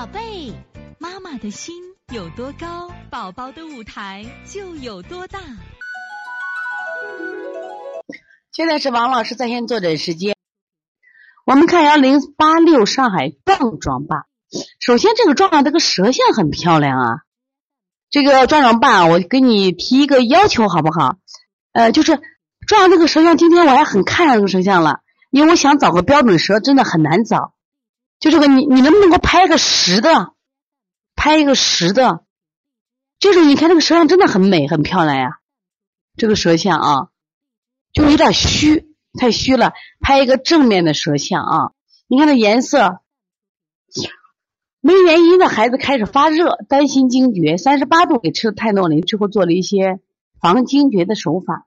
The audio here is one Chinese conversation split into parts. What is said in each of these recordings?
宝贝，妈妈的心有多高，宝宝的舞台就有多大。现在是王老师在线坐诊时间。我们看幺零八六上海壮壮爸，首先这个壮壮这个舌像很漂亮啊。这个壮壮爸，我给你提一个要求好不好？呃，就是壮壮这个舌像，今天我还很看上这个舌像了，因为我想找个标准舌，真的很难找。就这个，你你能不能给我拍个实的？拍一个实的，就是你看这个舌像真的很美，很漂亮呀。这个舌像啊，就有点虚，太虚了。拍一个正面的舌像啊，你看这颜色，没原因的孩子开始发热，担心惊厥，三十八度给吃了泰诺林之后，做了一些防惊厥的手法。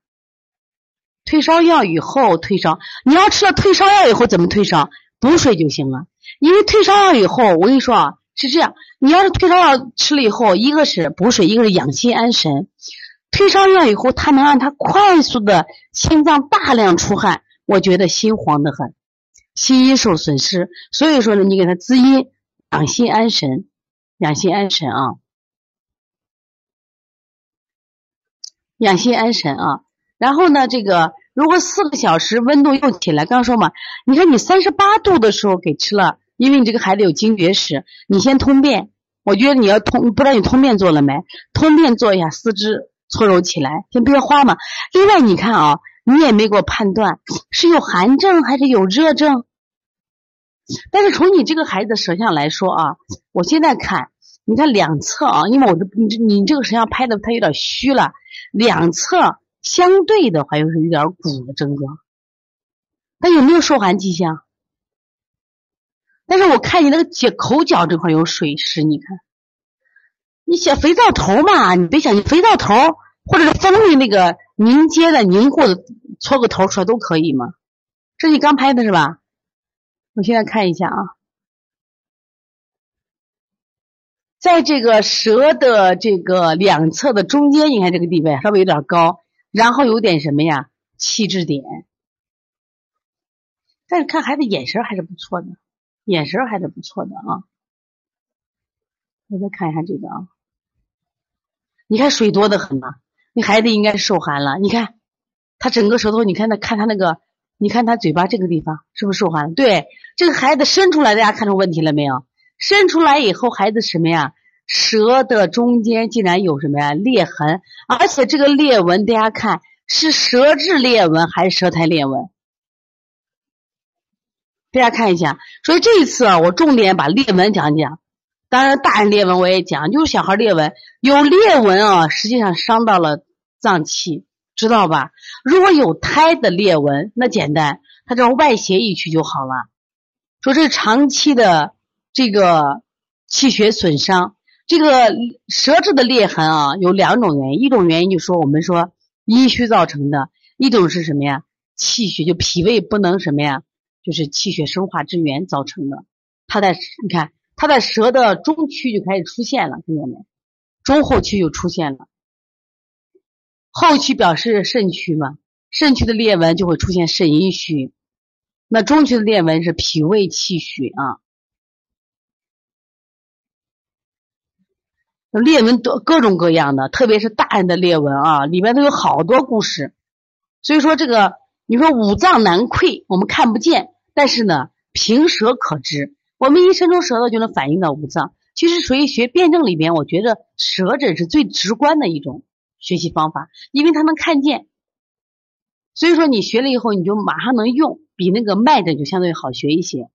退烧药以后退烧，你要吃了退烧药以后怎么退烧？补水就行了。因为退烧药以后，我跟你说啊，是这样，你要是退烧药吃了以后，一个是补水，一个是养心安神。退烧药以后，它能让他快速的心脏大量出汗，我觉得心慌的很，心阴受损失。所以说呢，你给他滋阴，养心安神，养心安神啊，养心安神啊。然后呢，这个如果四个小时温度又起来，刚刚说嘛，你看你三十八度的时候给吃了。因为你这个孩子有惊厥史，你先通便。我觉得你要通，不知道你通便做了没？通便做一下，四肢搓揉起来，先别花嘛。另外，你看啊，你也没给我判断是有寒症还是有热症。但是从你这个孩子的舌象来说啊，我现在看，你看两侧啊，因为我这你你这个舌象拍的它有点虚了，两侧相对的话又是有点鼓的症状。那有没有受寒迹象？但是我看你那个解口角这块有水湿，你看，你写肥皂头嘛，你别想你肥皂头或者是蜂蜜那个凝结的凝固的，搓个头出来都可以嘛。这是你刚拍的是吧？我现在看一下啊，在这个舌的这个两侧的中间，你看这个地位稍微有点高，然后有点什么呀气质点，但是看孩子眼神还是不错的。眼神还是不错的啊，我再看一下这个啊，你看水多的很呐，你孩子应该受寒了。你看他整个舌头，你看他看他那个，你看他嘴巴这个地方是不是受寒？对，这个孩子伸出来，大家看出问题了没有？伸出来以后，孩子什么呀？舌的中间竟然有什么呀？裂痕，而且这个裂纹，大家看是舌质裂纹还是舌苔裂纹？大家看一下，所以这一次啊，我重点把裂纹讲讲。当然，大人裂纹我也讲，就是小孩裂纹有裂纹啊，实际上伤到了脏器，知道吧？如果有胎的裂纹，那简单，它只要外邪一去就好了。说这是长期的这个气血损伤，这个舌质的裂痕啊，有两种原因，一种原因就说我们说阴虚造成的，一种是什么呀？气血就脾胃不能什么呀？就是气血生化之源造成的，它在你看，它在舌的中区就开始出现了，看见没？中后区就出现了，后区表示肾区嘛，肾区的裂纹就会出现肾阴虚，那中区的裂纹是脾胃气虚啊。裂纹多各种各样的，特别是大人的裂纹啊，里面都有好多故事，所以说这个你说五脏难溃，我们看不见。但是呢，平舌可知，我们一伸出舌头就能反映到五脏。其实属于学辩证里边，我觉得舌诊是最直观的一种学习方法，因为它能看见。所以说你学了以后，你就马上能用，比那个脉诊就相对好学一些。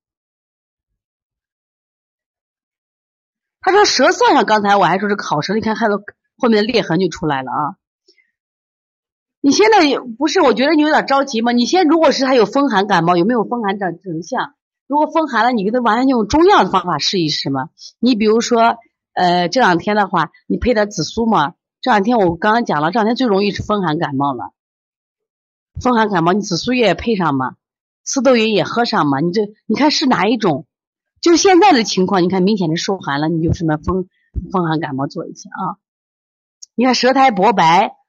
他说舌色上，刚才我还说是烤舌，你看还有后面的裂痕就出来了啊。你现在不是？我觉得你有点着急吗？你现在如果是他有风寒感冒，有没有风寒症症象？如果风寒了，你给他完全用中药的方法试一试嘛。你比如说，呃，这两天的话，你配点紫苏嘛。这两天我刚刚讲了，这两天最容易是风寒感冒了。风寒感冒，你紫苏叶也配上嘛，刺豆叶也喝上嘛。你这你看是哪一种？就现在的情况，你看明显的受寒了，你就什么风风寒感冒做一下啊。你看舌苔薄白。